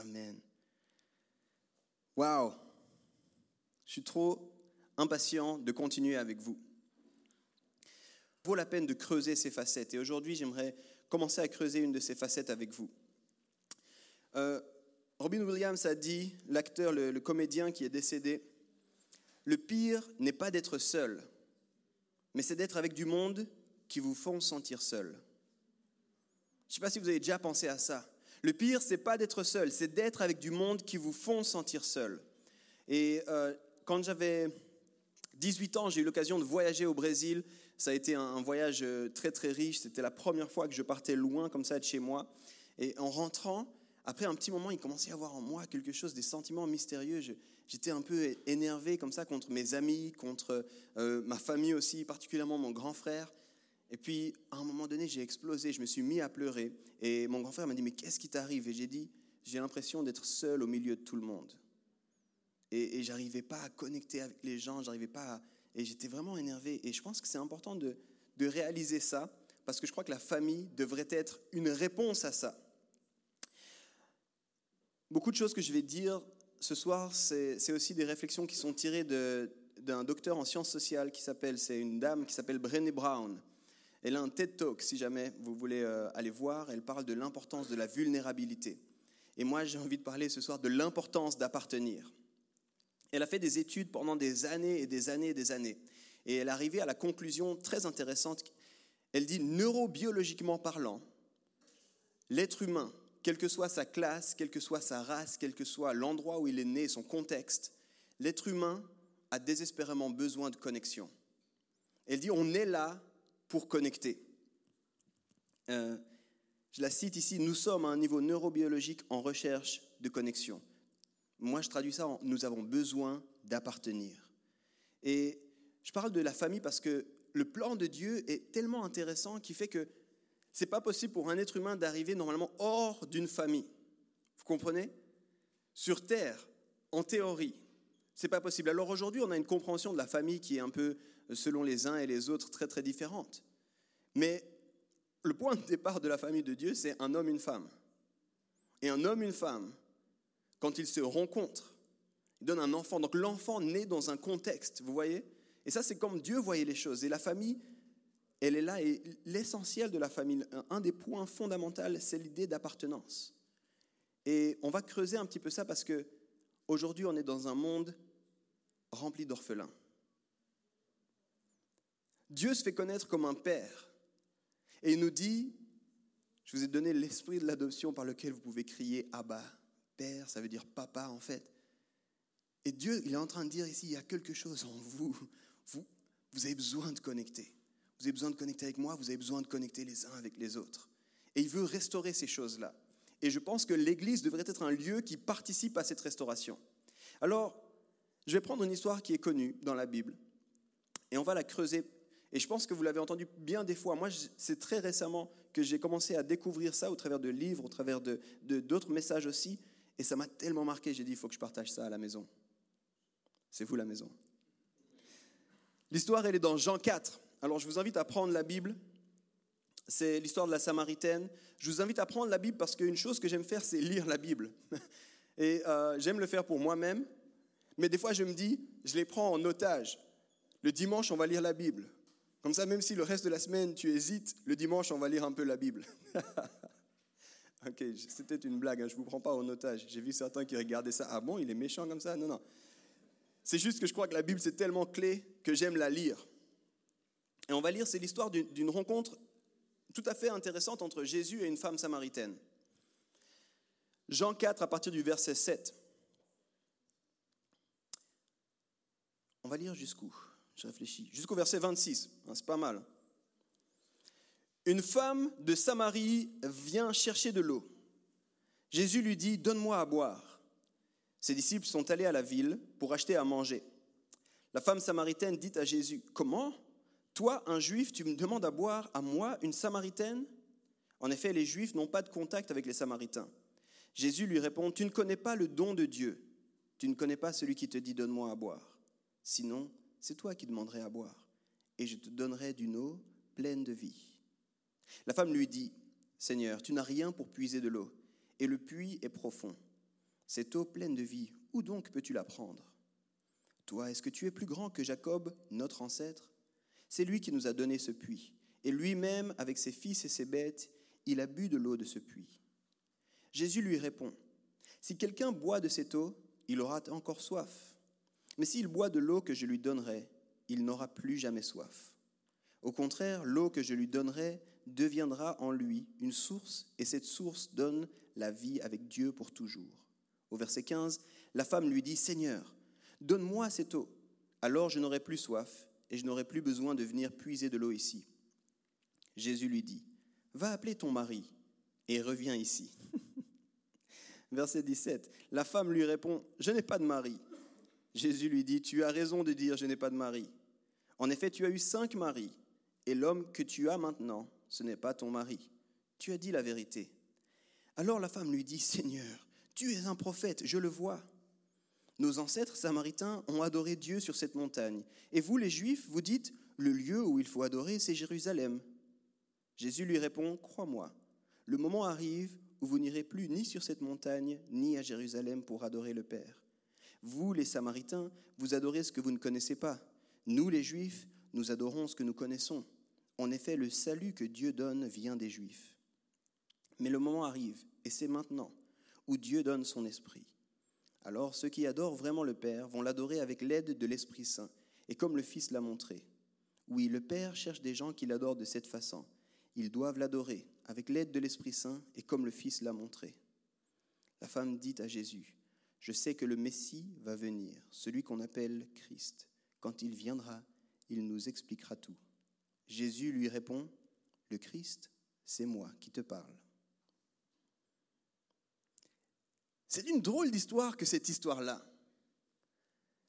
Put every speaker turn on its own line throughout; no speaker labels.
Amen. Waouh! Je suis trop impatient de continuer avec vous. Vaut la peine de creuser ces facettes. Et aujourd'hui, j'aimerais commencer à creuser une de ces facettes avec vous. Euh, Robin Williams a dit, l'acteur, le, le comédien qui est décédé, le pire n'est pas d'être seul, mais c'est d'être avec du monde qui vous font sentir seul. Je ne sais pas si vous avez déjà pensé à ça. Le pire, c'est pas d'être seul, c'est d'être avec du monde qui vous font sentir seul. Et euh, quand j'avais 18 ans, j'ai eu l'occasion de voyager au Brésil. Ça a été un voyage euh, très très riche. C'était la première fois que je partais loin comme ça de chez moi. Et en rentrant, après un petit moment, il commençait à avoir en moi quelque chose, des sentiments mystérieux. J'étais un peu énervé comme ça contre mes amis, contre euh, ma famille aussi, particulièrement mon grand frère. Et puis, à un moment donné, j'ai explosé, je me suis mis à pleurer. Et mon grand frère m'a dit, mais qu'est-ce qui t'arrive? Et j'ai dit, j'ai l'impression d'être seul au milieu de tout le monde. Et, et j'arrivais pas à connecter avec les gens, j'arrivais pas à... Et j'étais vraiment énervé. Et je pense que c'est important de, de réaliser ça, parce que je crois que la famille devrait être une réponse à ça. Beaucoup de choses que je vais dire ce soir, c'est aussi des réflexions qui sont tirées d'un docteur en sciences sociales qui s'appelle, c'est une dame qui s'appelle Brené Brown. Elle a un TED Talk, si jamais vous voulez euh, aller voir. Elle parle de l'importance de la vulnérabilité. Et moi, j'ai envie de parler ce soir de l'importance d'appartenir. Elle a fait des études pendant des années et des années et des années. Et elle est arrivée à la conclusion très intéressante. Elle dit, neurobiologiquement parlant, l'être humain, quelle que soit sa classe, quelle que soit sa race, quel que soit l'endroit où il est né, son contexte, l'être humain a désespérément besoin de connexion. Elle dit, on est là pour connecter. Euh, je la cite ici, nous sommes à un niveau neurobiologique en recherche de connexion. Moi, je traduis ça en nous avons besoin d'appartenir. Et je parle de la famille parce que le plan de Dieu est tellement intéressant qui fait que c'est pas possible pour un être humain d'arriver normalement hors d'une famille. Vous comprenez? Sur Terre, en théorie, c'est pas possible. Alors aujourd'hui, on a une compréhension de la famille qui est un peu selon les uns et les autres très très différentes. Mais le point de départ de la famille de Dieu, c'est un homme, une femme. Et un homme, une femme, quand ils se rencontrent, ils donnent un enfant. Donc l'enfant naît dans un contexte, vous voyez? Et ça, c'est comme Dieu voyait les choses. Et la famille, elle est là. Et l'essentiel de la famille, un des points fondamentaux, c'est l'idée d'appartenance. Et on va creuser un petit peu ça parce que aujourd'hui, on est dans un monde rempli d'orphelins. Dieu se fait connaître comme un père. Et il nous dit, je vous ai donné l'esprit de l'adoption par lequel vous pouvez crier Abba, Père, ça veut dire papa en fait. Et Dieu, il est en train de dire ici, il y a quelque chose en vous. Vous, vous avez besoin de connecter. Vous avez besoin de connecter avec moi, vous avez besoin de connecter les uns avec les autres. Et il veut restaurer ces choses-là. Et je pense que l'Église devrait être un lieu qui participe à cette restauration. Alors, je vais prendre une histoire qui est connue dans la Bible et on va la creuser et je pense que vous l'avez entendu bien des fois. Moi, c'est très récemment que j'ai commencé à découvrir ça au travers de livres, au travers de, d'autres messages aussi. Et ça m'a tellement marqué, j'ai dit, il faut que je partage ça à la maison. C'est vous la maison. L'histoire, elle est dans Jean 4. Alors, je vous invite à prendre la Bible. C'est l'histoire de la Samaritaine. Je vous invite à prendre la Bible parce qu'une chose que j'aime faire, c'est lire la Bible. Et euh, j'aime le faire pour moi-même. Mais des fois, je me dis, je les prends en otage. Le dimanche, on va lire la Bible. Comme ça, même si le reste de la semaine, tu hésites, le dimanche, on va lire un peu la Bible. ok, c'était une blague, hein, je ne vous prends pas en otage. J'ai vu certains qui regardaient ça. Ah bon, il est méchant comme ça? Non, non. C'est juste que je crois que la Bible, c'est tellement clé que j'aime la lire. Et on va lire, c'est l'histoire d'une rencontre tout à fait intéressante entre Jésus et une femme samaritaine. Jean 4, à partir du verset 7. On va lire jusqu'où? Jusqu'au verset 26. Hein, c'est pas mal. Une femme de Samarie vient chercher de l'eau. Jésus lui dit, Donne-moi à boire. Ses disciples sont allés à la ville pour acheter à manger. La femme samaritaine dit à Jésus, Comment Toi, un juif, tu me demandes à boire à moi, une samaritaine? En effet, les juifs n'ont pas de contact avec les samaritains. Jésus lui répond, Tu ne connais pas le don de Dieu. Tu ne connais pas celui qui te dit, Donne-moi à boire. Sinon, c'est toi qui demanderais à boire, et je te donnerai d'une eau pleine de vie. La femme lui dit, Seigneur, tu n'as rien pour puiser de l'eau, et le puits est profond. Cette eau pleine de vie, où donc peux-tu la prendre? Toi, est-ce que tu es plus grand que Jacob, notre ancêtre? C'est lui qui nous a donné ce puits, et lui-même, avec ses fils et ses bêtes, il a bu de l'eau de ce puits. Jésus lui répond, Si quelqu'un boit de cette eau, il aura encore soif. Mais s'il boit de l'eau que je lui donnerai, il n'aura plus jamais soif. Au contraire, l'eau que je lui donnerai deviendra en lui une source, et cette source donne la vie avec Dieu pour toujours. Au verset 15, la femme lui dit, Seigneur, donne-moi cette eau, alors je n'aurai plus soif, et je n'aurai plus besoin de venir puiser de l'eau ici. Jésus lui dit, Va appeler ton mari, et reviens ici. verset 17, la femme lui répond, Je n'ai pas de mari. Jésus lui dit, Tu as raison de dire, Je n'ai pas de mari. En effet, tu as eu cinq maris, et l'homme que tu as maintenant, ce n'est pas ton mari. Tu as dit la vérité. Alors la femme lui dit, Seigneur, tu es un prophète, je le vois. Nos ancêtres samaritains ont adoré Dieu sur cette montagne, et vous les Juifs, vous dites, le lieu où il faut adorer, c'est Jérusalem. Jésus lui répond, Crois-moi, le moment arrive où vous n'irez plus ni sur cette montagne, ni à Jérusalem pour adorer le Père. Vous, les Samaritains, vous adorez ce que vous ne connaissez pas. Nous, les Juifs, nous adorons ce que nous connaissons. En effet, le salut que Dieu donne vient des Juifs. Mais le moment arrive, et c'est maintenant, où Dieu donne son esprit. Alors ceux qui adorent vraiment le Père vont l'adorer avec l'aide de l'Esprit Saint, et comme le Fils l'a montré. Oui, le Père cherche des gens qui l'adorent de cette façon. Ils doivent l'adorer avec l'aide de l'Esprit Saint, et comme le Fils l'a montré. La femme dit à Jésus, Je sais que le Messie va venir, celui qu'on appelle Christ. Quand il viendra, il nous expliquera tout. Jésus lui répond, Le Christ, c'est moi qui te parle. C'est une drôle d'histoire que cette histoire-là.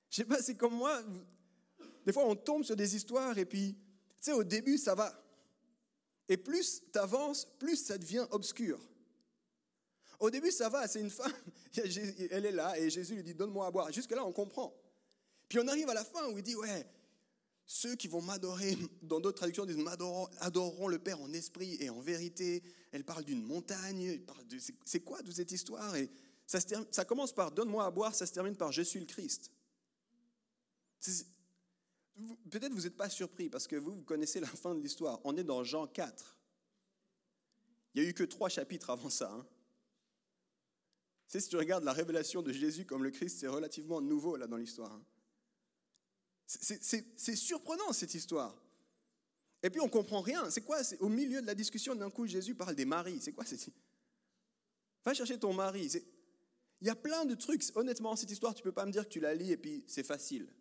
Je sais pas, c'est comme moi, des fois on tombe sur des histoires et puis, tu sais, au début ça va. Et plus tu avances, plus ça devient obscur. Au début ça va, c'est une femme, elle est là et Jésus lui dit donne-moi à boire. Jusque-là on comprend. Puis on arrive à la fin où il dit ouais, ceux qui vont m'adorer, dans d'autres traductions disent m'adoreront adoreront le Père en esprit et en vérité. Elle parle d'une montagne, c'est quoi toute cette histoire? Et ça, ça commence par donne-moi à boire, ça se termine par je suis le Christ. Peut-être vous n'êtes pas surpris parce que vous, vous connaissez la fin de l'histoire. On est dans Jean 4. Il n'y a eu que trois chapitres avant ça. Hein. Si tu regardes la révélation de Jésus comme le Christ, c'est relativement nouveau là dans l'histoire. Hein. C'est surprenant cette histoire. Et puis on comprend rien. C'est quoi? Au milieu de la discussion, d'un coup, Jésus parle des maris. C'est quoi Va chercher ton mari. Il y a plein de trucs. Honnêtement, cette histoire, tu peux pas me dire que tu la lis et puis c'est facile.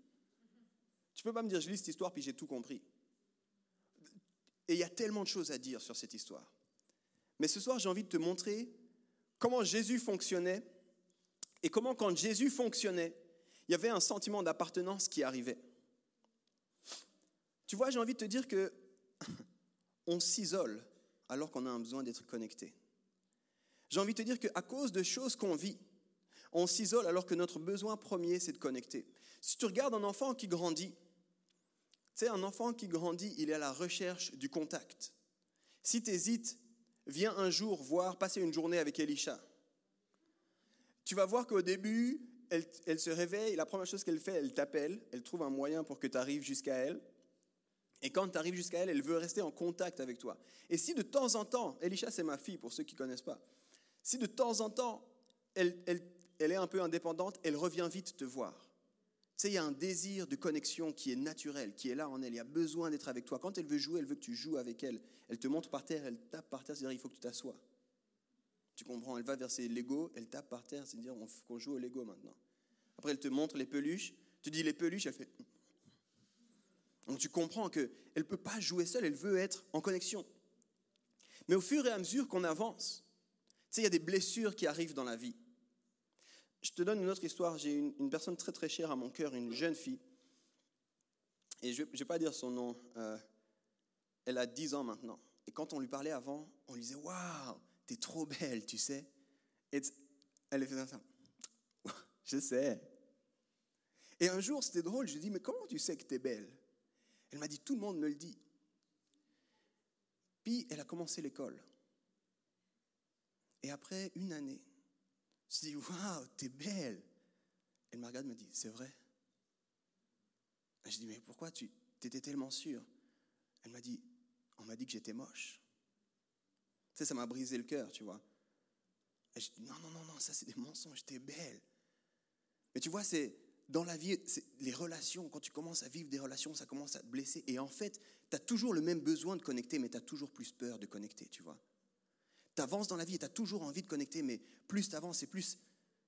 Tu peux pas me dire, je lis cette histoire puis j'ai tout compris. Et il y a tellement de choses à dire sur cette histoire. Mais ce soir, j'ai envie de te montrer comment Jésus fonctionnait et comment quand Jésus fonctionnait, il y avait un sentiment d'appartenance qui arrivait. Tu vois, j'ai envie de te dire que on s'isole alors qu'on a un besoin d'être connecté. J'ai envie de te dire qu'à cause de choses qu'on vit, on s'isole alors que notre besoin premier, c'est de connecter. Si tu regardes un enfant qui grandit, tu sais, un enfant qui grandit, il est à la recherche du contact. Si tu hésites, viens un jour voir, passer une journée avec Elisha. Tu vas voir qu'au début, elle, se réveille, la première chose qu'elle fait, elle t'appelle, elle trouve un moyen pour que tu arrives jusqu'à elle. Et quand tu arrives jusqu'à elle, elle veut rester en contact avec toi. Et si de temps en temps, Elisha c'est ma fille pour ceux qui ne connaissent pas, si de temps en temps elle est un peu indépendante, elle revient vite te voir. Sais, il y a un désir de connexion qui est naturel, qui est là en elle. Il y a besoin d'être avec toi. Quand elle veut jouer, elle veut que tu joues avec elle. Elle te montre par terre, elle tape par terre, c'est-à-dire il faut que tu t'assoies. Tu comprends? Elle va verser Lego, elle tape par terre, c'est-à-dire qu'on joue au Lego maintenant. Après, elle te montre les peluches. Tu dis les peluches, elle fait. Donc tu comprends qu'elle ne peut pas jouer seule, elle veut être en connexion. Mais au fur et à mesure qu'on avance, tu sais, il y a des blessures qui arrivent dans la vie. Je te donne une autre histoire. J'ai une, personne très très chère à mon cœur, une jeune fille. Et je ne vais pas dire son nom. Euh, elle a 10 ans maintenant. Et quand on lui parlait avant, on lui disait Waouh, t'es trop belle, tu sais. Et elle faisait ça. je sais. Et un jour, c'était drôle. Je lui ai dit Mais comment tu sais que t'es belle? Elle m'a dit Tout le monde me le dit. Puis elle a commencé l'école. Et après une année, Je dis, waouh, t'es belle. Elle me regarde me dit, c'est vrai. je dis, mais pourquoi tu étais tellement sûre? Elle m'a dit, on m'a dit que j'étais moche. Tu sais, ça m'a brisé le cœur, tu vois. Et je dis, non, non, non, non, ça c'est des mensonges, t'es belle. Mais tu vois, c'est dans la vie, les relations, quand tu commences à vivre des relations, ça commence à te blesser. Et en fait, tu as toujours le même besoin de connecter, mais tu as toujours plus peur de connecter, tu vois. Tu avances dans la vie et tu as toujours envie de connecter, mais plus tu avances et plus,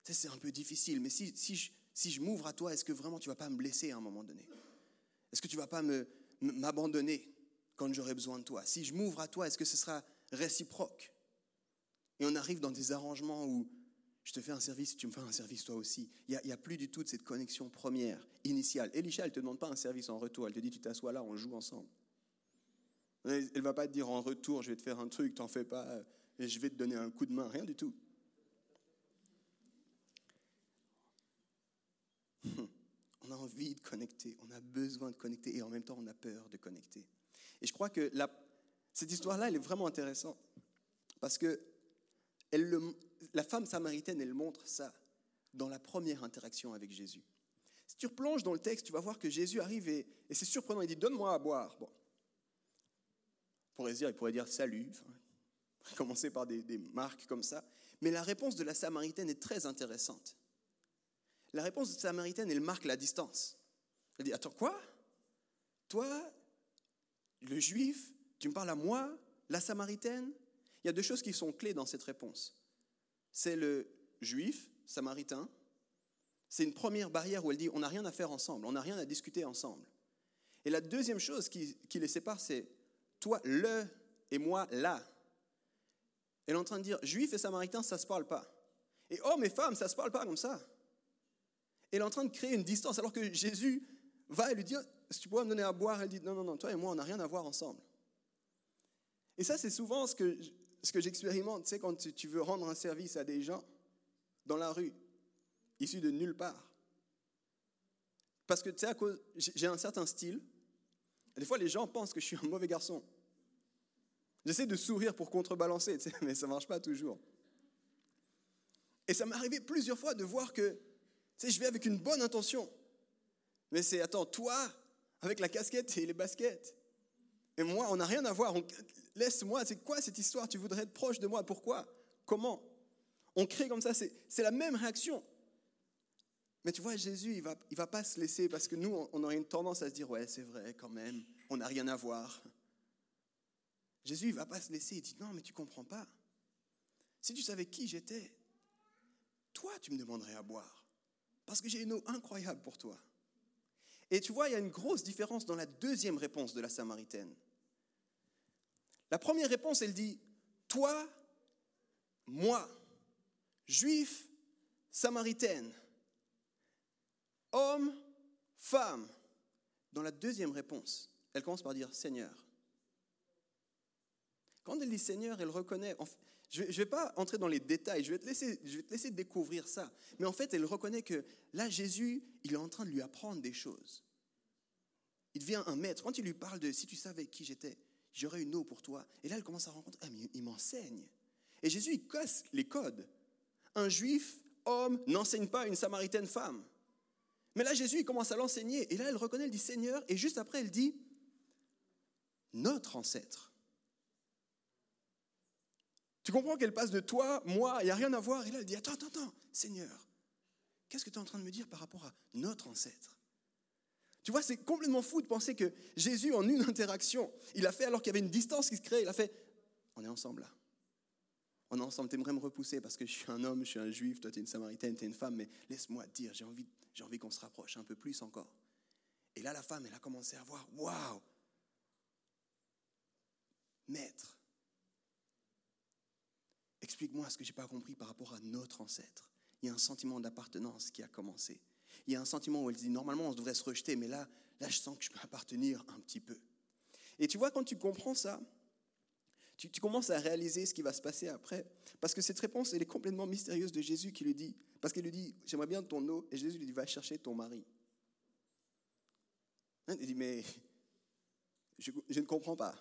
c'est un peu difficile. Mais si, si je, si je m'ouvre à toi, est-ce que vraiment tu vas pas me blesser à un moment donné? Est-ce que tu vas pas m'abandonner quand j'aurai besoin de toi? Si je m'ouvre à toi, est-ce que ce sera réciproque? Et on arrive dans des arrangements où je te fais un service, tu me fais un service toi aussi. Il n'y a, plus du tout de cette connexion première, initiale. Elisha, elle ne te demande pas un service en retour, elle te dit tu t'assois là, on joue ensemble. Elle ne va pas te dire en retour, je vais te faire un truc, t'en fais pas, et je vais te donner un coup de main, rien du tout. On a envie de connecter, on a besoin de connecter, et en même temps on a peur de connecter. Et je crois que cette histoire-là, elle est vraiment intéressante, parce que la femme samaritaine, elle montre ça dans la première interaction avec Jésus. Si tu replonges dans le texte, tu vas voir que Jésus arrive et, c'est surprenant. Il dit Donne-moi à boire. Bon. Dire, il pourrait dire salut, commencer par des, marques comme ça. Mais la réponse de la Samaritaine est très intéressante. La réponse de la Samaritaine, elle marque la distance. Elle dit Attends, quoi? Toi, le juif, tu me parles à moi, la Samaritaine? Il y a deux choses qui sont clés dans cette réponse. C'est le juif, samaritain. C'est une première barrière où elle dit on n'a rien à faire ensemble, on n'a rien à discuter ensemble. Et la deuxième chose qui, les sépare, c'est toi, le, et moi, là. Elle est en train de dire juif et samaritain, ça ne se parle pas. Et hommes et femmes, ça ne se parle pas comme ça. Elle est en train de créer une distance alors que Jésus va et lui dit si tu pourrais me donner à boire, elle dit non, non, non, toi et moi, on n'a rien à voir ensemble. Et ça, c'est souvent ce que j'expérimente, c'est quand tu veux rendre un service à des gens dans la rue, issus de nulle part. Parce que tu sais, j'ai un certain style. des fois, les gens pensent que je suis un mauvais garçon. J'essaie de sourire pour contrebalancer, mais ça ne marche pas toujours. Et ça m'est arrivé plusieurs fois de voir que je vais avec une bonne intention. Mais c'est, attends, toi, avec la casquette et les baskets. Et moi, on n'a rien à voir laisse-moi, c'est quoi cette histoire? Tu voudrais être proche de moi, pourquoi? Comment? On crée comme ça, c'est la même réaction. Mais tu vois, Jésus, il ne va, pas se laisser parce que nous, on aurait une tendance à se dire, ouais, c'est vrai quand même, on n'a rien à voir. Jésus, ne va pas se laisser, il dit, non, mais tu ne comprends pas. Si tu savais qui j'étais, toi, tu me demanderais à boire. Parce que j'ai une eau incroyable pour toi. Et tu vois, il y a une grosse différence dans la deuxième réponse de la Samaritaine. La première réponse, elle dit, toi, moi, juif, samaritaine, homme, femme. Dans la deuxième réponse, elle commence par dire Seigneur. Quand elle dit Seigneur, elle reconnaît, je ne vais pas entrer dans les détails, je vais, te laisser, découvrir ça, mais en fait, elle reconnaît que là, Jésus, il est en train de lui apprendre des choses. Il devient un maître. Quand il lui parle de si tu savais qui j'étais, j'aurai une eau pour toi. Et là, elle commence à rencontrer, ah, mais il m'enseigne. Et Jésus, il casse les codes. Un juif, homme, n'enseigne pas une samaritaine femme. Mais là, Jésus, il commence à l'enseigner. Et là, elle reconnaît, elle dit Seigneur. Et juste après, elle dit notre ancêtre. Tu comprends qu'elle passe de toi, moi, il n'y a rien à voir. Et là, elle dit Attends, attends, attends, Seigneur, qu'est-ce que tu es en train de me dire par rapport à notre ancêtre? Tu vois, c'est complètement fou de penser que Jésus, en une interaction, il a fait alors qu'il y avait une distance qui se crée, il a fait, on est ensemble là. On est ensemble, tu aimerais me repousser parce que je suis un homme, je suis un juif, toi tu es une samaritaine, tu es une femme, mais laisse-moi te dire, j'ai envie, j'ai envie qu'on se rapproche un peu plus encore. Et là, la femme, elle a commencé à voir, waouh, maître, explique-moi ce que j'ai pas compris par rapport à notre ancêtre. Il y a un sentiment d'appartenance qui a commencé il y a un sentiment où elle dit normalement on devrait se rejeter, mais là, là je sens que je peux appartenir un petit peu. Et tu vois, quand tu comprends ça, tu, commences à réaliser ce qui va se passer après. Parce que cette réponse, elle est complètement mystérieuse de Jésus qui lui dit, parce qu'il lui dit, j'aimerais bien ton eau, et Jésus lui dit, va chercher ton mari. Hein, il dit, mais je, ne comprends pas.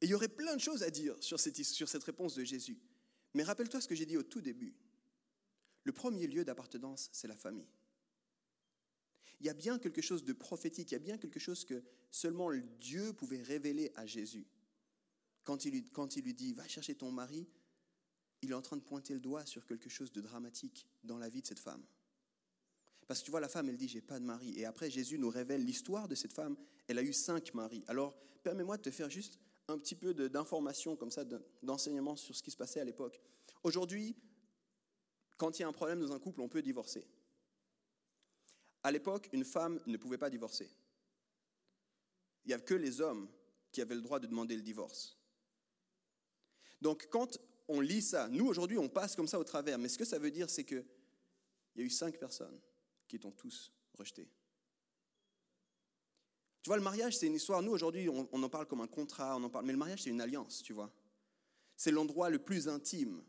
Et il y aurait plein de choses à dire sur cette, réponse de Jésus. Mais rappelle-toi ce que j'ai dit au tout début. Le premier lieu d'appartenance, c'est la famille. Il y a bien quelque chose de prophétique, il y a bien quelque chose que seulement Dieu pouvait révéler à Jésus. Quand il, lui, quand il lui dit, va chercher ton mari, il est en train de pointer le doigt sur quelque chose de dramatique dans la vie de cette femme. Parce que tu vois, la femme, elle dit, j'ai pas de mari. Et après, Jésus nous révèle l'histoire de cette femme. Elle a eu cinq maris. Alors, permets-moi de te faire juste un petit peu d'informations comme ça, d'enseignement sur ce qui se passait à l'époque. Aujourd'hui, quand il y a un problème dans un couple, on peut divorcer. À l'époque, une femme ne pouvait pas divorcer. Il n'y avait que les hommes qui avaient le droit de demander le divorce. Donc quand on lit ça, nous aujourd'hui on passe comme ça au travers, mais ce que ça veut dire c'est qu'il y a eu cinq personnes qui t'ont tous rejeté. Tu vois, le mariage, c'est une histoire. Nous, aujourd'hui, on, en parle comme un contrat, on en parle, mais le mariage, c'est une alliance, tu vois. C'est l'endroit le plus intime.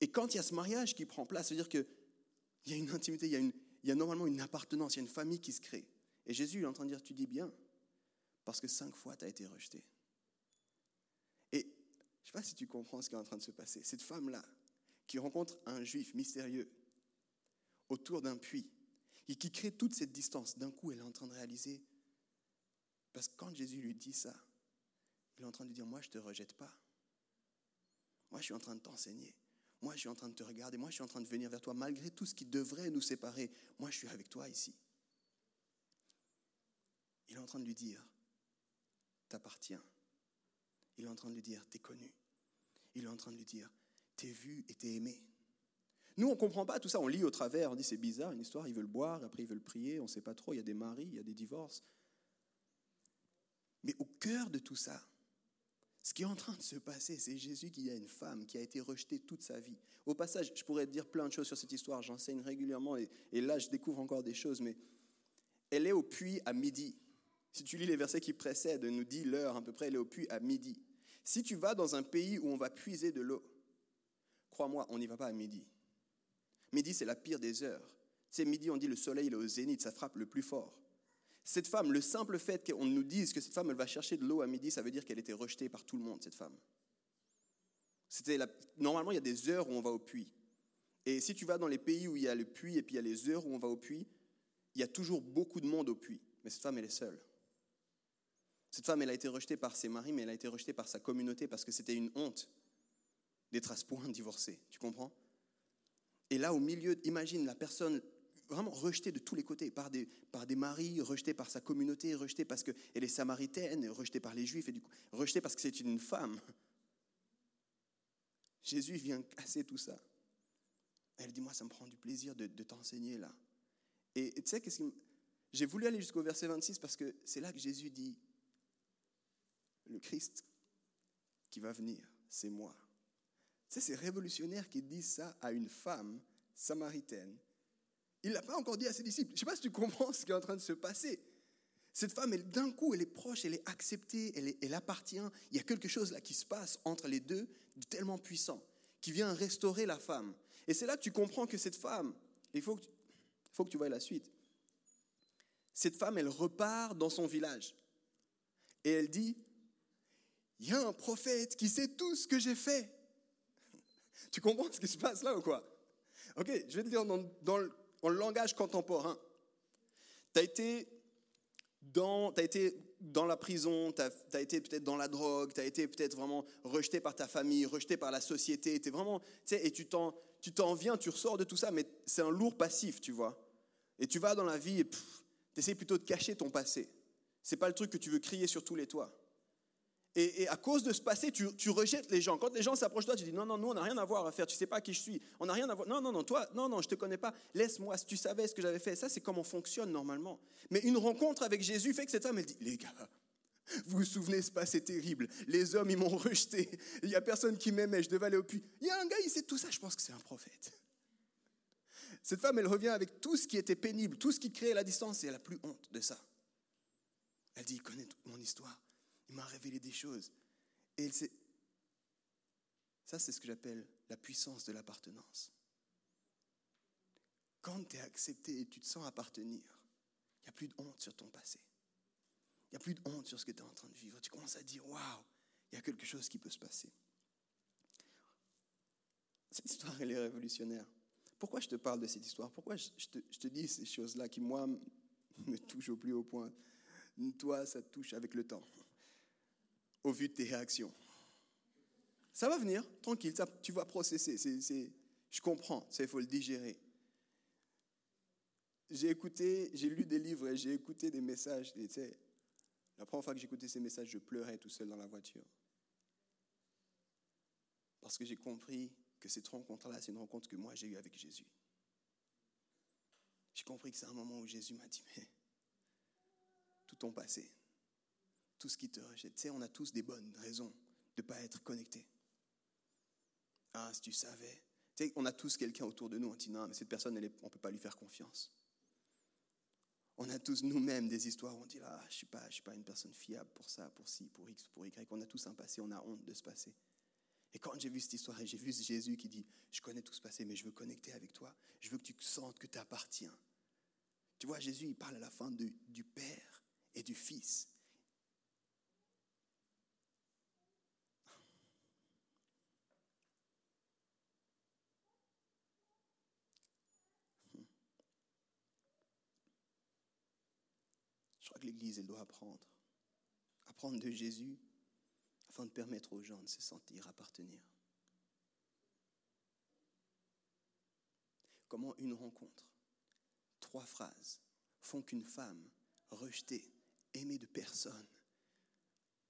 Et quand il y a ce mariage qui prend place, c'est-à-dire qu'il y a une intimité, il y a, une, il y a normalement une appartenance, il y a une famille qui se crée. Et Jésus est en train de dire, tu dis bien, parce que cinq fois, tu as été rejeté. Et je ne sais pas si tu comprends ce qui est en train de se passer. Cette femme-là, qui rencontre un juif mystérieux autour d'un puits, et qui crée toute cette distance. D'un coup, elle est en train de réaliser, parce que quand Jésus lui dit ça, il est en train de dire, moi je ne te rejette pas. Moi je suis en train de t'enseigner. Moi je suis en train de te regarder. Moi je suis en train de venir vers toi. Malgré tout ce qui devrait nous séparer, moi je suis avec toi ici. Il est en train de lui dire, t'appartiens. Il est en train de lui dire, t'es connu. Il est en train de lui dire, t'es vu et t'es aimé. Nous, on ne comprend pas tout ça, on lit au travers, on dit c'est bizarre, une histoire, ils veulent boire, après ils veulent prier, on ne sait pas trop, il y a des maris, il y a des divorces. Mais au cœur de tout ça, ce qui est en train de se passer, c'est Jésus qui a une femme qui a été rejetée toute sa vie. Au passage, je pourrais dire plein de choses sur cette histoire, j'enseigne régulièrement et, et, là je découvre encore des choses, mais elle est au puits à midi. Si tu lis les versets qui précèdent, nous dit l'heure à peu près, elle est au puits à midi. Si tu vas dans un pays où on va puiser de l'eau, crois-moi, on n'y va pas à midi. Midi, c'est la pire des heures. C'est midi, on dit le soleil est au zénith, ça frappe le plus fort. Cette femme, le simple fait qu'on nous dise que cette femme, elle va chercher de l'eau à midi, ça veut dire qu'elle était rejetée par tout le monde, cette femme. C'était Normalement, il y a des heures où on va au puits. Et si tu vas dans les pays où il y a le puits et puis il y a les heures où on va au puits, il y a toujours beaucoup de monde au puits. Mais cette femme, elle est seule. Cette femme, elle a été rejetée par ses maris, mais elle a été rejetée par sa communauté parce que c'était une honte d'être à ce point divorcée. Tu comprends? Et là, au milieu, imagine la personne vraiment rejetée de tous les côtés, par des, par des maris, rejetée par sa communauté, rejetée parce qu'elle est samaritaine, rejetée par les juifs, et du coup, rejetée parce que c'est une femme. Jésus vient casser tout ça. Elle dit, moi, ça me prend du plaisir de, t'enseigner là. Et tu sais, qu'est-ce j'ai voulu aller jusqu'au verset 26 parce que c'est là que Jésus dit, le Christ qui va venir, c'est moi c'est révolutionnaire qu'il dise ça à une femme samaritaine. Il ne l'a pas encore dit à ses disciples. Je ne sais pas si tu comprends ce qui est en train de se passer. Cette femme, d'un coup, elle est proche, elle est acceptée, elle, elle appartient. Il y a quelque chose là qui se passe entre les deux, tellement puissant, qui vient restaurer la femme. Et c'est là que tu comprends que cette femme, il faut que, tu, faut que tu vois la suite. Cette femme, elle repart dans son village. Et elle dit, il y a un prophète qui sait tout ce que j'ai fait. Tu comprends ce qui se passe là ou quoi? Ok, je vais te dire dans, le, langage contemporain. Tu as été dans, été dans la prison, tu as, été peut-être dans la drogue, tu as été peut-être vraiment rejeté par ta famille, rejeté par la société, es vraiment, et tu t'en, tu t'en viens, tu ressors de tout ça, mais c'est un lourd passif, tu vois. Et tu vas dans la vie et tu essaies plutôt de cacher ton passé. C'est pas le truc que tu veux crier sur tous les toits. Et, à cause de ce passé, tu, rejettes les gens. Quand les gens s'approchent de toi, tu dis non, non, nous, on n'a rien à voir à faire. Tu sais pas qui je suis. On n'a rien à voir. Non, non, non, toi, non, non, je te connais pas. Laisse-moi. Si tu savais ce que j'avais fait, ça, c'est comment on fonctionne normalement. Mais une rencontre avec Jésus fait que cette femme, elle dit les gars, vous vous souvenez, ce passé terrible. Les hommes, ils m'ont rejeté. Il y a personne qui m'aimait. Je devais aller au puits. Il y a un gars, il sait tout ça. Je pense que c'est un prophète. Cette femme, elle revient avec tout ce qui était pénible, tout ce qui créait la distance, et elle a plus honte de ça. Elle dit, il connaît toute mon histoire. Il m'a révélé des choses. Et ça, c'est ce que j'appelle la puissance de l'appartenance. Quand tu es accepté et tu te sens appartenir, il n'y a plus de honte sur ton passé. Il n'y a plus de honte sur ce que tu es en train de vivre. Tu commences à dire, waouh, il y a quelque chose qui peut se passer. Cette histoire, elle est révolutionnaire. Pourquoi je te parle de cette histoire? Pourquoi je te, je te dis ces choses-là qui, moi, me touchent au plus haut point? Toi, ça te touche avec le temps, au vu de tes réactions. Ça va venir, tranquille, ça, tu vas processer. Je comprends, il faut le digérer. J'ai écouté, j'ai lu des livres et j'ai écouté des messages. La première fois que j'écoutais ces messages, je pleurais tout seul dans la voiture. Parce que j'ai compris que cette rencontre-là, c'est une rencontre que moi j'ai eue avec Jésus. J'ai compris que c'est un moment où Jésus m'a dit, mais tout ton passé, tout ce qui te rejette, tu sais, on a tous des bonnes raisons de ne pas être connectés. Ah, si tu savais. Tu sais, on a tous quelqu'un autour de nous, on dit non, mais cette personne, on ne peut pas lui faire confiance. On a tous nous-mêmes des histoires où on dit ah, je ne suis, pas, suis pas une personne fiable pour ça, pour ci, pour X, pour Y. On a tous un passé, on a honte de ce passé. Et quand j'ai vu cette histoire et j'ai vu Jésus qui dit Je connais tout ce passé, mais je veux connecter avec toi, je veux que tu sentes que tu appartiens. Tu vois, Jésus, il parle à la fin du Père et du Fils. l'Église, elle doit apprendre. Apprendre de Jésus afin de permettre aux gens de se sentir appartenir. Comment une rencontre, trois phrases, font qu'une femme rejetée, aimée de personne,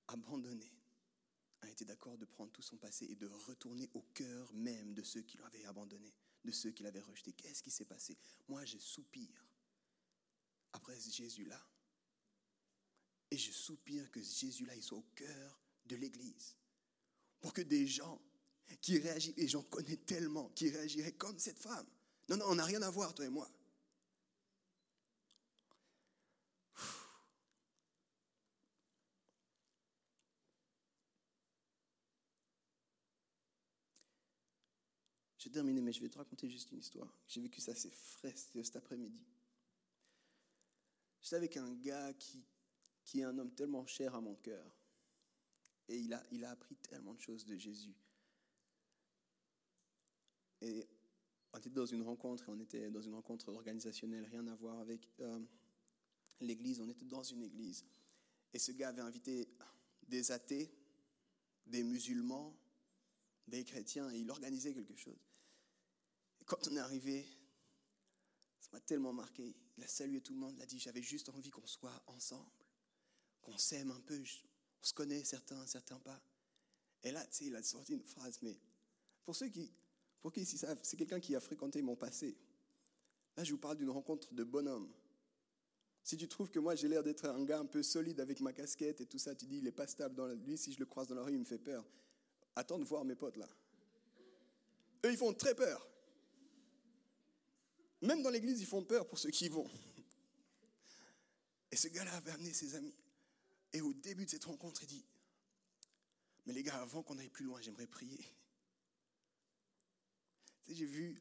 abandonnée, a été d'accord de prendre tout son passé et de retourner au cœur même de ceux qui l'avaient abandonné, de ceux qui l'avaient rejeté. Qu'est-ce qui s'est passé? Moi, je soupire après Jésus-là et je soupire que Jésus-là, il soit au cœur de l'Église. Pour que des gens qui réagissent, et j'en connais tellement, qui réagiraient comme cette femme. Non, non, on n'a rien à voir, toi et moi. J'ai terminé, mais je vais te raconter juste une histoire. J'ai vécu ça assez frais cet après-midi. J'étais avec un gars qui, qui est un homme tellement cher à mon cœur. Et il a, appris tellement de choses de Jésus. Et on était dans une rencontre, on était dans une rencontre organisationnelle, rien à voir avec euh, l'église, on était dans une église. Et ce gars avait invité des athées, des musulmans, des chrétiens, et il organisait quelque chose. Et quand on est arrivé, ça m'a tellement marqué. Il a salué tout le monde, il a dit, j'avais juste envie qu'on soit ensemble qu'on s'aime un peu. On se connaît certains, certains pas. Et là, tu sais, il a sorti une phrase, mais pour ceux qui, pour qui savent, c'est quelqu'un qui a fréquenté mon passé. Là, je vous parle d'une rencontre de bonhomme. Si tu trouves que moi, j'ai l'air d'être un gars un peu solide avec ma casquette et tout ça, tu dis, il n'est pas stable. Dans Lui, si je le croise dans la rue, il me fait peur. Attends de voir mes potes là. Eux, ils font très peur. Même dans l'église, ils font peur pour ceux qui vont. Et ce gars-là avait amené ses amis. Et au début de cette rencontre, il dit, mais les gars, avant qu'on aille plus loin, j'aimerais prier. J'ai vu,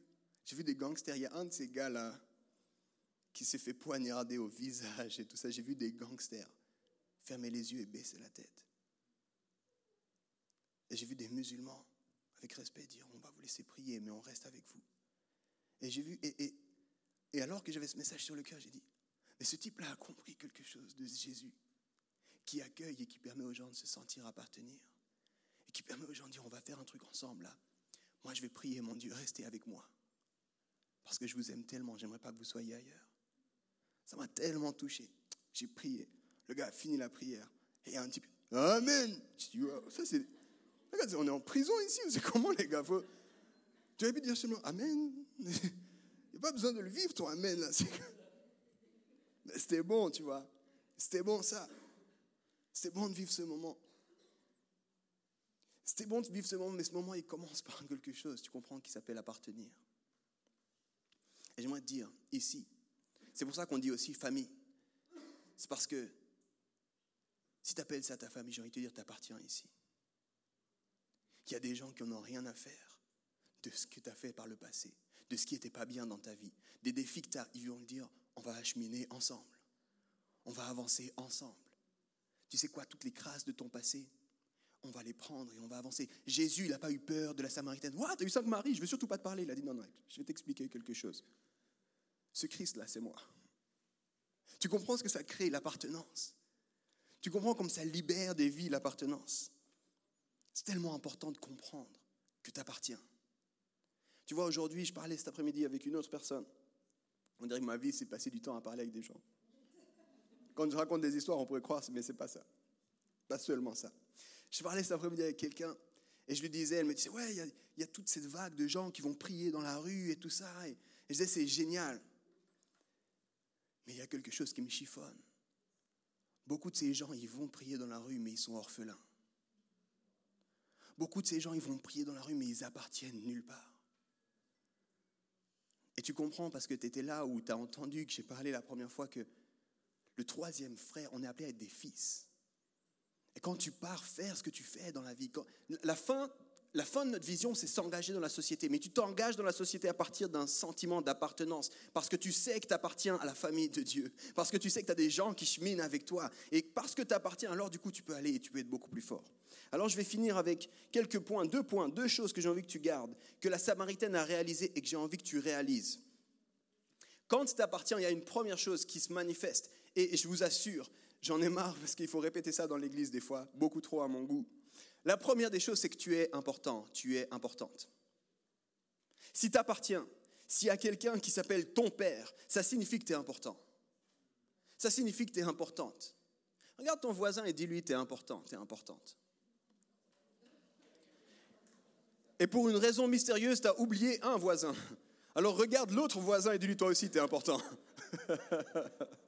des gangsters. Il y a un de ces gars-là qui s'est fait poignarder au visage et tout ça. J'ai vu des gangsters fermer les yeux et baisser la tête. Et j'ai vu des musulmans, avec respect, dire On va vous laisser prier, mais on reste avec vous. Et j'ai vu, et alors que j'avais ce message sur le cœur, j'ai dit Mais ce type-là a compris quelque chose de Jésus qui accueille et qui permet aux gens de se sentir appartenir. Et qui permet aux gens de dire, on va faire un truc ensemble là. Moi, je vais prier, mon Dieu, restez avec moi. Parce que je vous aime tellement, j'aimerais pas que vous soyez ailleurs. Ça m'a tellement touché. J'ai prié. Le gars a fini la prière. Et il y a un type, Amen. Je dis, ça c'est... Regarde, on est en prison ici, c'est comment les gars? Tu aurais pu dire seulement Amen. Il n'y a pas besoin de le vivre, ton Amen. Là. C'était bon, tu vois. C'était bon ça. C'était bon de vivre ce moment. C'était bon de vivre ce moment, mais ce moment, il commence par quelque chose, tu comprends, qui s'appelle appartenir. Et j'aimerais te dire, ici, c'est pour ça qu'on dit aussi famille. C'est parce que si tu appelles ça ta famille, j'ai envie de te dire, tu appartiens ici. Il y a des gens qui n'ont rien à faire de ce que tu as fait par le passé, de ce qui n'était pas bien dans ta vie, des défis que tu as, ils vont dire, on va acheminer ensemble, on va avancer ensemble. Tu sais quoi, toutes les crasses de ton passé, on va les prendre et on va avancer. Jésus, il n'a pas eu peur de la Samaritaine. What, t'as eu cinq maris, je veux surtout pas te parler. Il a dit non, non, je vais t'expliquer quelque chose. Ce Christ-là, c'est moi. Tu comprends ce que ça crée, l'appartenance? Tu comprends comme ça libère des vies, l'appartenance? C'est tellement important de comprendre que tu appartiens. Tu vois, aujourd'hui, je parlais cet après-midi avec une autre personne. On dirait que ma vie, c'est passer du temps à parler avec des gens. Quand je raconte des histoires, on pourrait croire, mais c'est pas ça. Pas seulement ça. Je parlais cet après-midi avec quelqu'un et je lui disais, elle me disait, ouais, il y, a toute cette vague de gens qui vont prier dans la rue et tout ça. Et, je disais, c'est génial. Mais il y a quelque chose qui me chiffonne. Beaucoup de ces gens, ils vont prier dans la rue, mais ils sont orphelins. Beaucoup de ces gens, ils vont prier dans la rue, mais ils appartiennent nulle part. Et tu comprends parce que tu étais là où tu as entendu que j'ai parlé la première fois que le troisième frère, on est appelé à être des fils. Et quand tu pars faire ce que tu fais dans la vie, la, fin, la fin de notre vision, c'est s'engager dans la société. Mais tu t'engages dans la société à partir d'un sentiment d'appartenance, parce que tu sais que tu appartiens à la famille de Dieu, parce que tu sais que tu as des gens qui cheminent avec toi. Et parce que tu appartiens, alors du coup, tu peux aller et tu peux être beaucoup plus fort. Alors je vais finir avec quelques points, deux points, deux choses que j'ai envie que tu gardes, que la Samaritaine a réalisées et que j'ai envie que tu réalises. Quand tu appartiens, il y a une première chose qui se manifeste. Et je vous assure, j'en ai marre parce qu'il faut répéter ça dans l'église des fois, beaucoup trop à mon goût. La première des choses, c'est que tu es important, tu es importante. Si tu appartiens, s'il y a quelqu'un qui s'appelle ton père, ça signifie que tu es important. Ça signifie que tu es importante. Regarde ton voisin et dis-lui, tu es important, tu es importante. Et pour une raison mystérieuse, tu as oublié un voisin. Alors regarde l'autre voisin et dis-lui, toi aussi, tu es important.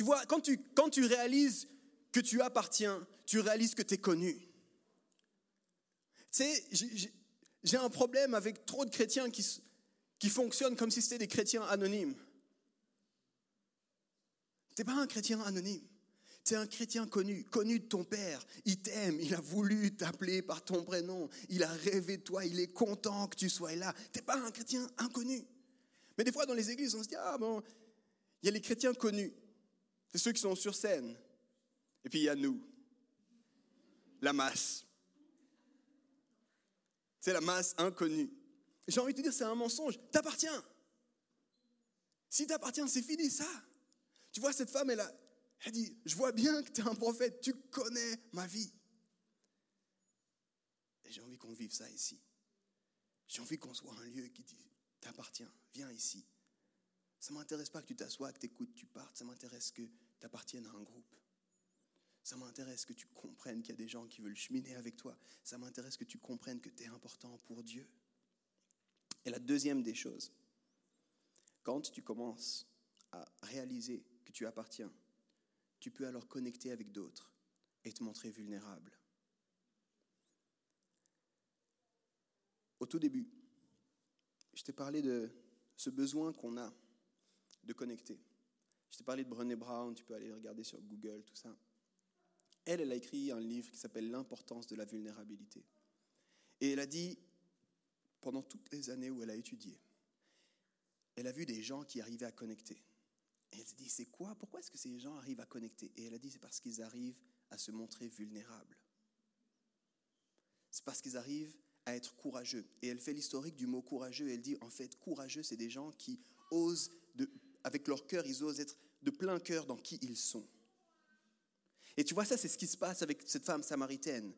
Tu vois, quand tu, quand tu réalises que tu appartiens, tu réalises que tu es connu. Tu sais, j'ai un problème avec trop de chrétiens qui, qui fonctionnent comme si c'était des chrétiens anonymes. Tu n'es pas un chrétien anonyme. Tu es un chrétien connu, connu de ton Père. Il t'aime, il a voulu t'appeler par ton prénom. Il a rêvé de toi, il est content que tu sois là. Tu n'es pas un chrétien inconnu. Mais des fois, dans les églises, on se dit, ah bon, il y a les chrétiens connus. C'est ceux qui sont sur scène. Et puis il y a nous, la masse. C'est la masse inconnue. J'ai envie de te dire, c'est un mensonge. T'appartiens. Si t'appartiens, c'est fini ça. Tu vois, cette femme, elle a, elle dit, je vois bien que tu es un prophète, tu connais ma vie. Et j'ai envie qu'on vive ça ici. J'ai envie qu'on soit un lieu qui dit, t'appartiens, viens ici. Ça ne m'intéresse pas que tu t'assoies, que tu écoutes, tu partes. Ça m'intéresse que tu appartiennes à un groupe. Ça m'intéresse que tu comprennes qu'il y a des gens qui veulent cheminer avec toi. Ça m'intéresse que tu comprennes que tu es important pour Dieu. Et la deuxième des choses, quand tu commences à réaliser que tu appartiens, tu peux alors connecter avec d'autres et te montrer vulnérable. Au tout début, je t'ai parlé de ce besoin qu'on a de connecter. Je t'ai parlé de Brené Brown, tu peux aller regarder sur Google, tout ça. Elle, elle a écrit un livre qui s'appelle L'importance de la vulnérabilité. Et elle a dit, pendant toutes les années où elle a étudié, elle a vu des gens qui arrivaient à connecter. Et elle s'est dit, c'est quoi? Pourquoi est-ce que ces gens arrivent à connecter? Et elle a dit, c'est parce qu'ils arrivent à se montrer vulnérables. C'est parce qu'ils arrivent à être courageux. Et elle fait l'historique du mot courageux. Elle dit, en fait, courageux, c'est des gens qui osent avec leur cœur, ils osent être de plein cœur dans qui ils sont. Et tu vois, ça, c'est ce qui se passe avec cette femme samaritaine.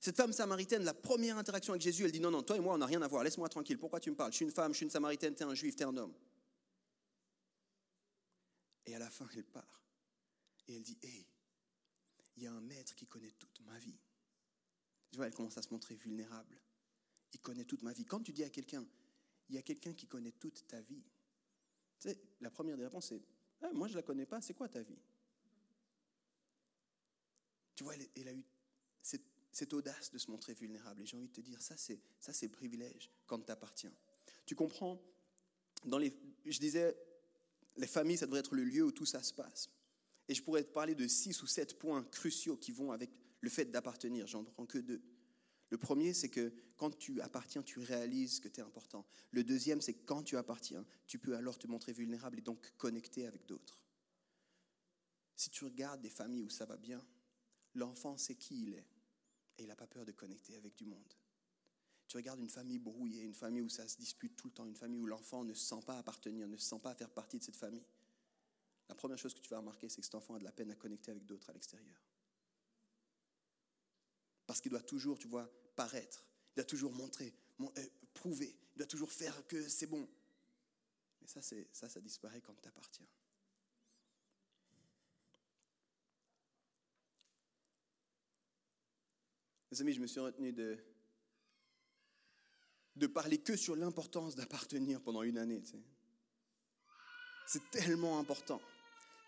Cette femme samaritaine, la première interaction avec Jésus, elle dit Non, non, toi et moi, on n'a rien à voir, laisse-moi tranquille. Pourquoi tu me parles? Je suis une femme, je suis une samaritaine, tu es un juif, tu es un homme. Et à la fin, elle part. Et elle dit Hé, il y a un maître qui connaît toute ma vie. Tu vois, elle commence à se montrer vulnérable. Il connaît toute ma vie. Quand tu dis à quelqu'un Il y a quelqu'un qui connaît toute ta vie, la première des réponses, c'est ah, Moi, je ne la connais pas, c'est quoi ta vie? Tu vois, elle, a eu cette, audace de se montrer vulnérable. Et j'ai envie de te dire Ça, c'est ça c'est privilège quand t'appartiens. Tu comprends dans les, Je disais, les familles, ça devrait être le lieu où tout ça se passe. Et je pourrais te parler de six ou sept points cruciaux qui vont avec le fait d'appartenir. J'en prends que deux. Le premier, c'est que quand tu appartiens, tu réalises que tu es important. Le deuxième, c'est que quand tu appartiens, tu peux alors te montrer vulnérable et donc connecter avec d'autres. Si tu regardes des familles où ça va bien, l'enfant sait qui il est et il n'a pas peur de connecter avec du monde. Tu regardes une famille brouillée, une famille où ça se dispute tout le temps, une famille où l'enfant ne se sent pas appartenir, ne se sent pas faire partie de cette famille. La première chose que tu vas remarquer, c'est que cet enfant a de la peine à connecter avec d'autres à l'extérieur. Parce qu'il doit toujours, tu vois, paraître, il doit toujours montrer, euh, prouver, il doit toujours faire que c'est bon. Mais ça, ça, disparaît quand tu appartiens. Mes amis, je me suis retenu de, de parler que sur l'importance d'appartenir pendant une année. C'est tellement important,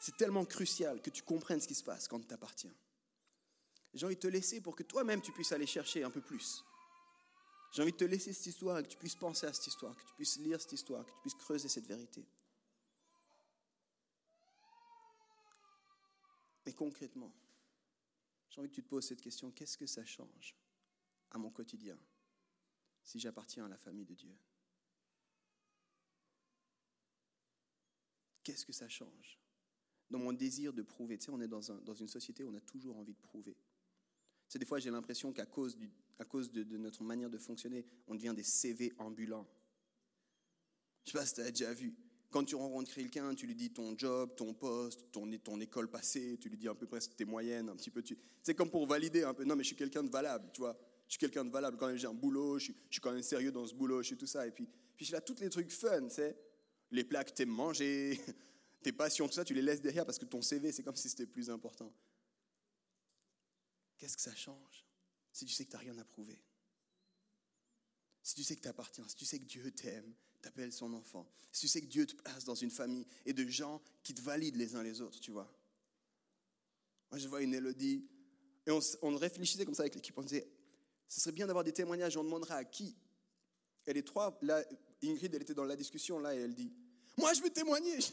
c'est tellement crucial que tu comprennes ce qui se passe quand tu appartiens. J'ai envie de te laisser pour que toi-même tu puisses aller chercher un peu plus. J'ai envie de te laisser cette histoire et que tu puisses penser à cette histoire, que tu puisses lire cette histoire, que tu puisses creuser cette vérité. Mais concrètement, j'ai envie que tu te poses cette question, qu'est-ce que ça change à mon quotidien si j'appartiens à la famille de Dieu? Qu'est-ce que ça change Dans mon désir de prouver, tu sais, on est dans, dans une société où on a toujours envie de prouver. C'est des fois, j'ai l'impression qu'à cause, du, à cause de, notre manière de fonctionner, on devient des CV ambulants. Je sais pas si tu as déjà vu. Quand tu rencontres quelqu'un, tu lui dis ton job, ton poste, ton, ton école passée, tu lui dis un peu presque tes moyennes, un petit peu. C'est comme pour valider un peu. Non, mais je suis quelqu'un de valable, tu vois. Je suis quelqu'un de valable. Quand même, j'ai un boulot, je suis, suis, quand même sérieux dans ce boulot, je suis tout ça. Et puis, puis je là, tous les trucs fun, c'est les plats que tu aimes manger, tes passions, tout ça, tu les laisses derrière parce que ton CV, c'est comme si c'était plus important. Qu'est-ce que ça change si tu sais que tu n'as rien à prouver? Si tu sais que tu appartiens, si tu sais que Dieu t'aime, t'appelles son enfant. Si tu sais que Dieu te place dans une famille et de gens qui te valident les uns les autres, tu vois. Moi, je vois une Élodie, et on, on réfléchissait comme ça avec l'équipe, on disait, ce serait bien d'avoir des témoignages, on demandera à qui? Et les trois, là, Ingrid, elle était dans la discussion, là, et elle dit, moi, je veux témoigner.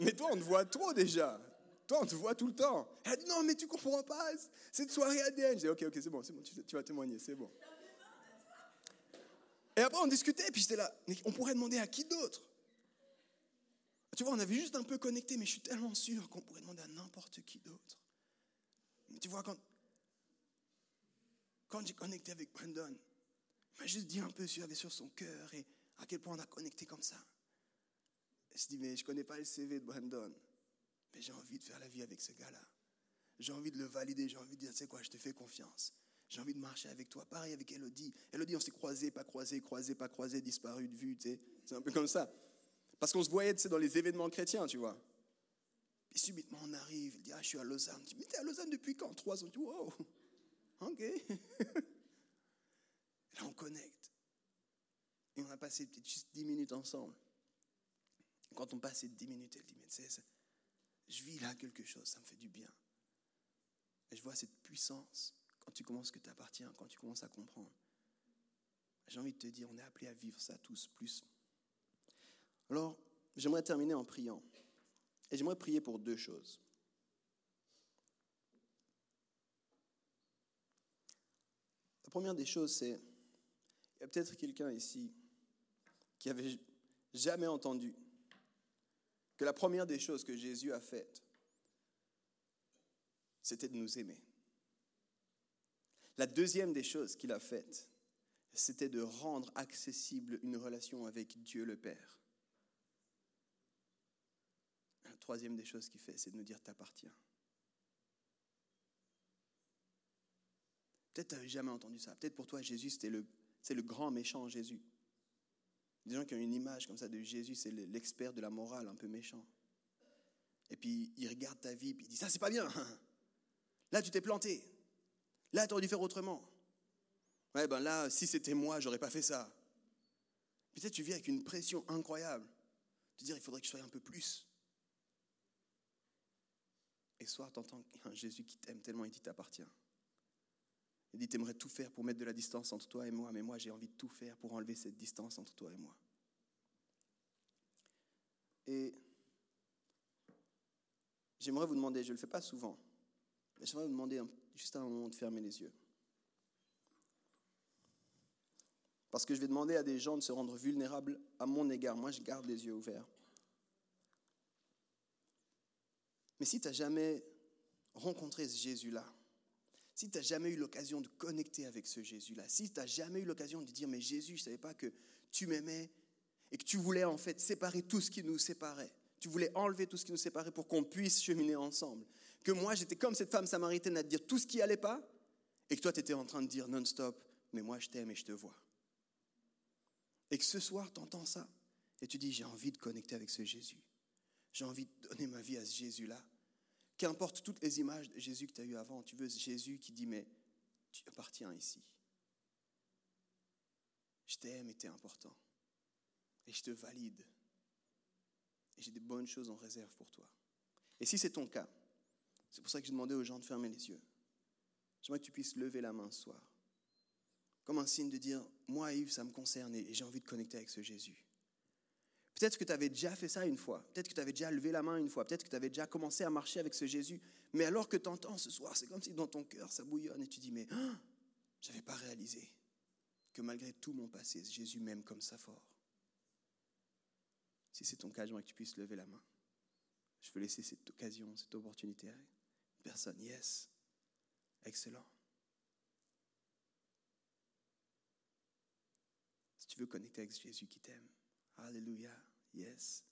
Mais toi, on te voit trop déjà. Toi, on te voit tout le temps. Elle dit, non, mais tu comprends pas, cette soirée ADN. J'ai dit, ok, ok, c'est bon, c'est bon, tu, vas témoigner, c'est bon. Et après, on discutait, puis j'étais là, on pourrait demander à qui d'autre? Tu vois, on avait juste un peu connecté, mais je suis tellement sûr qu'on pourrait demander à n'importe qui d'autre. Tu vois, quand, quand j'ai connecté avec Brandon, il m'a juste dit un peu ce qu'il avait sur son cœur et à quel point on a connecté comme ça. Et je dis, mais je ne connais pas le CV de Brandon, j'ai envie de faire la vie avec ce gars-là. J'ai envie de le valider, j'ai envie de dire, tu sais quoi, je te fais confiance. J'ai envie de marcher avec toi. Pareil avec Elodie. Elodie, on s'est croisé, pas croisé, croisé, pas croisé, disparu de vue. Tu sais. C'est un peu comme ça. Parce qu'on se voyait tu sais, dans les événements chrétiens, tu vois. Puis subitement, on arrive. Il dit Ah, je suis à Lausanne. Tu dis Mais t'es à Lausanne depuis quand? Trois ans. Tu dis Wow, ok. Là, on connecte. Et on a passé peut-être juste dix minutes ensemble. quand on passait dix minutes, elle dit Mais tu je vis là quelque chose, ça me fait du bien. Et je vois cette puissance quand tu commences que tu quand tu commences à comprendre. J'ai envie de te dire, on est appelé à vivre ça tous plus. Alors, j'aimerais terminer en priant. Et j'aimerais prier pour deux choses. La première des choses, c'est, il y a peut-être quelqu'un ici qui avait jamais entendu que la première des choses que Jésus a faites, c'était de nous aimer. La deuxième des choses qu'il a faites, c'était de rendre accessible une relation avec Dieu le Père. La troisième des choses qu'il fait, c'est de nous dire t'appartiens. Peut-être tu n'avais jamais entendu ça. Peut-être pour toi, Jésus, c'est le grand méchant Jésus. Des gens qui ont une image comme ça de Jésus, c'est l'expert de la morale, un peu méchant. Et puis il regarde ta vie, puis il dit ça c'est pas bien. Là tu t'es planté. Là, tu aurais dû faire autrement. Ouais, ben là, si c'était moi, j'aurais pas fait ça. Peut-être tu vis avec une pression incroyable. Tu dire, il faudrait que je sois un peu plus. Et soir, tu entends un Jésus qui t'aime tellement et qui t'appartient. Il dit, tu aimerais tout faire pour mettre de la distance entre toi et moi, mais moi, j'ai envie de tout faire pour enlever cette distance entre toi et moi. Et j'aimerais vous demander, je ne le fais pas souvent, mais j'aimerais vous demander juste un moment de fermer les yeux. Parce que je vais demander à des gens de se rendre vulnérables à mon égard. Moi, je garde les yeux ouverts. Mais si tu n'as jamais rencontré ce Jésus-là, si tu n'as jamais eu l'occasion de connecter avec ce Jésus-là, si tu n'as jamais eu l'occasion de dire, mais Jésus, je ne savais pas que tu m'aimais et que tu voulais en fait séparer tout ce qui nous séparait. Tu voulais enlever tout ce qui nous séparait pour qu'on puisse cheminer ensemble. Que moi, j'étais comme cette femme samaritaine à te dire tout ce qui allait pas et que toi, tu étais en train de dire non-stop, mais moi, je t'aime et je te vois. Et que ce soir, tu entends ça et tu dis, j'ai envie de connecter avec ce Jésus. J'ai envie de donner ma vie à ce Jésus-là. Qu'importe toutes les images de Jésus que tu as eues avant, tu veux Jésus qui dit, mais tu appartiens ici. Je t'aime et tu es important. Et je te valide. Et j'ai des bonnes choses en réserve pour toi. Et si c'est ton cas, c'est pour ça que j'ai demandé aux gens de fermer les yeux. J'aimerais que tu puisses lever la main ce soir. Comme un signe de dire, moi Yves, ça me concerne et j'ai envie de connecter avec ce Jésus. Peut-être que tu avais déjà fait ça une fois, peut-être que tu avais déjà levé la main une fois, peut-être que tu avais déjà commencé à marcher avec ce Jésus, mais alors que tu entends ce soir, c'est comme si dans ton cœur ça bouillonne et tu dis, mais hein, je n'avais pas réalisé que malgré tout mon passé, Jésus m'aime comme ça fort. Si c'est ton cas, j'aimerais que tu puisses lever la main. Je veux laisser cette occasion, cette opportunité à une personne. Yes. Excellent. Si tu veux connecter avec Jésus qui t'aime, Alléluia. Yes.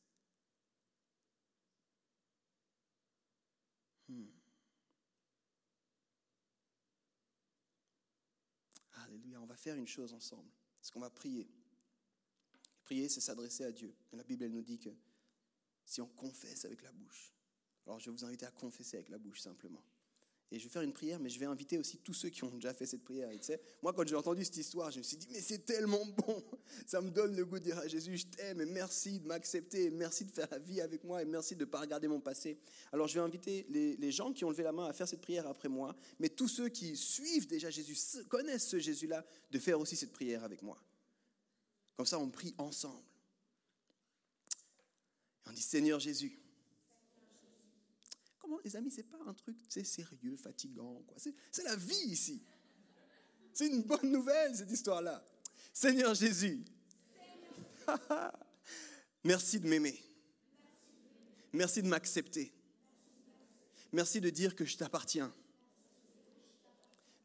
Hmm. Alléluia. On va faire une chose ensemble. C'est qu'on va prier? Prier, c'est s'adresser à Dieu. La Bible, nous dit que si on confesse avec la bouche, alors je vais vous inviter à confesser avec la bouche simplement. Et je vais faire une prière, mais je vais inviter aussi tous ceux qui ont déjà fait cette prière. tu sais, moi, quand j'ai entendu cette histoire, je me suis dit, mais c'est tellement bon. Ça me donne le goût de dire à Jésus, je t'aime et merci de m'accepter, merci de faire la vie avec moi et merci de ne pas regarder mon passé. Alors, je vais inviter les, les, gens qui ont levé la main à faire cette prière après moi, mais tous ceux qui suivent déjà Jésus, connaissent ce Jésus-là, de faire aussi cette prière avec moi. Comme ça, on prie ensemble. Et on dit, Seigneur Jésus, les amis, c'est pas un truc sérieux, fatigant. Quoi. C'est, la vie ici. C'est une bonne nouvelle, cette histoire-là. Seigneur Jésus, merci de m'aimer. Merci de m'accepter. Merci de dire que je t'appartiens.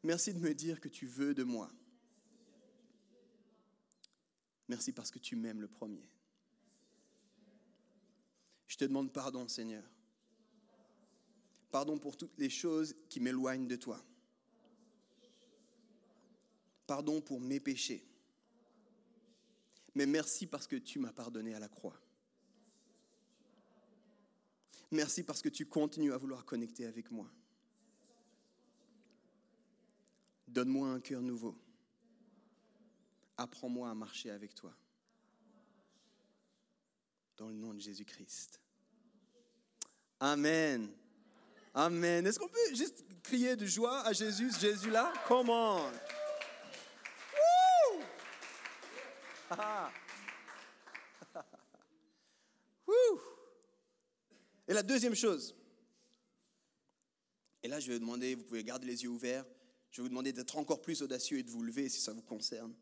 Merci de me dire que tu veux de moi. Merci parce que tu m'aimes le premier. Je te demande pardon, Seigneur Pardon pour toutes les choses qui m'éloignent de toi. Pardon pour mes péchés. Mais merci parce que tu m'as pardonné à la croix. Merci parce que tu continues à vouloir connecter avec moi. Donne-moi un cœur nouveau. Apprends-moi à marcher avec toi. Dans le nom de Jésus-Christ. Amen. Amen. Est-ce qu'on peut juste crier de joie à Jésus, Jésus là? Comment ah. Et la deuxième chose, et là je vais vous demander, vous pouvez garder les yeux ouverts, je vais vous demander d'être encore plus audacieux et de vous lever si ça vous concerne.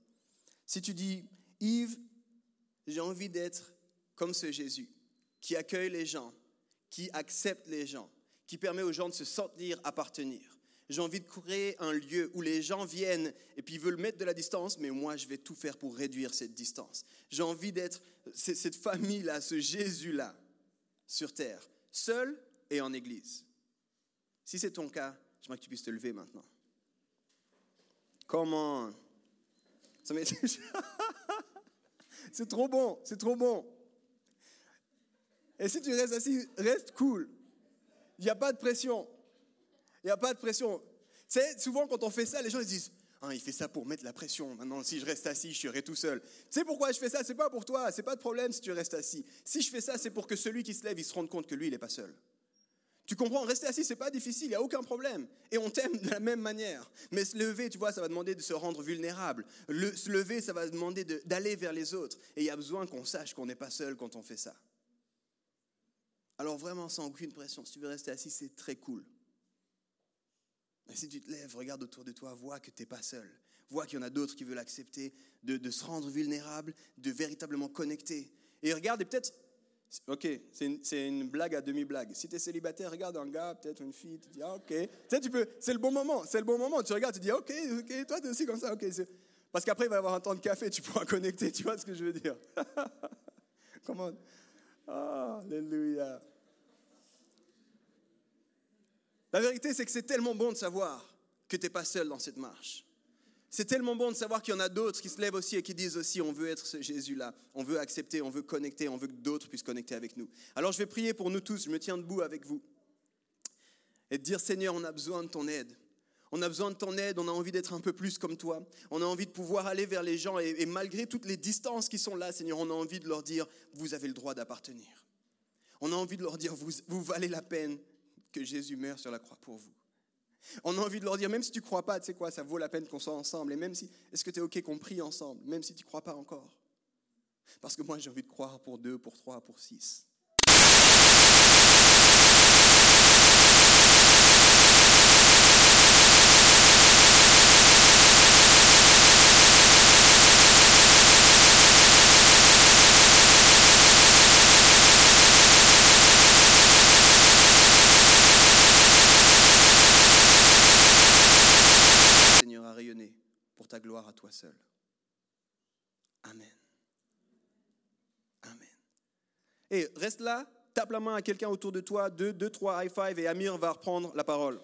Si tu dis, Yves, j'ai envie d'être comme ce Jésus, qui accueille les gens, qui accepte les gens, qui permet aux gens de se sentir appartenir. J'ai envie de créer un lieu où les gens viennent et puis veulent mettre de la distance, mais moi je vais tout faire pour réduire cette distance. J'ai envie d'être cette famille-là, ce Jésus-là, sur terre, seul et en église. Si c'est ton cas, j'aimerais que tu puisses te lever maintenant. Comment C'est trop bon, c'est trop bon. Et si tu restes assis, reste cool. Il n'y a pas de pression. Il n'y a pas de pression. C'est souvent quand on fait ça, les gens ils disent ah, il fait ça pour mettre la pression. Maintenant, si je reste assis, je serai tout seul. Tu sais pourquoi je fais ça? C'est pas pour toi. C'est pas de problème si tu restes assis. Si je fais ça, c'est pour que celui qui se lève, il se rende compte que lui, il n'est pas seul. Tu comprends? Rester assis, c'est pas difficile. Il n'y a aucun problème. Et on t'aime de la même manière. Mais se lever, tu vois, ça va demander de se rendre vulnérable. Le, se lever, ça va demander d'aller vers les autres. Et il y a besoin qu'on sache qu'on n'est pas seul quand on fait ça. Alors vraiment, sans aucune pression, si tu veux rester assis, c'est très cool. Mais si tu te lèves, regarde autour de toi, vois que tu n'es pas seul. Vois qu'il y en a d'autres qui veulent accepter, de, se rendre vulnérable, de véritablement connecter. Et regarde, et peut-être, Ok, c'est une, une blague à demi-blague. Si tu es célibataire, regarde un gars, peut-être une fille, tu dis, ah, ok. Tu sais, tu peux, c'est le bon moment, c'est le bon moment. Tu regardes, tu dis, ok, ok, toi, tu es aussi comme ça, ok. Parce qu'après, il va y avoir un temps de café, tu pourras connecter, tu vois ce que je veux dire. Comment Alléluia. La vérité, c'est que c'est tellement bon de savoir que tu n'es pas seul dans cette marche. C'est tellement bon de savoir qu'il y en a d'autres qui se lèvent aussi et qui disent aussi, on veut être ce Jésus-là, on veut accepter, on veut connecter, on veut que d'autres puissent connecter avec nous. Alors je vais prier pour nous tous, je me tiens debout avec vous. Et dire, Seigneur, on a besoin de ton aide. On a besoin de ton aide, on a envie d'être un peu plus comme toi. On a envie de pouvoir aller vers les gens et, malgré toutes les distances qui sont là, Seigneur, on a envie de leur dire, vous avez le droit d'appartenir. On a envie de leur dire, vous, valez la peine que Jésus meure sur la croix pour vous. On a envie de leur dire, même si tu ne crois pas, tu sais quoi, ça vaut la peine qu'on soit ensemble. Et même si, est-ce que tu es OK qu'on prie ensemble, même si tu crois pas encore? Parce que moi, j'ai envie de croire pour deux, pour trois, pour six. Seigneur, à rayonner pour ta gloire à toi seul. Amen. Amen. Et reste là, tape la main à quelqu'un autour de toi, deux, deux, trois high five, et Amir va reprendre la parole.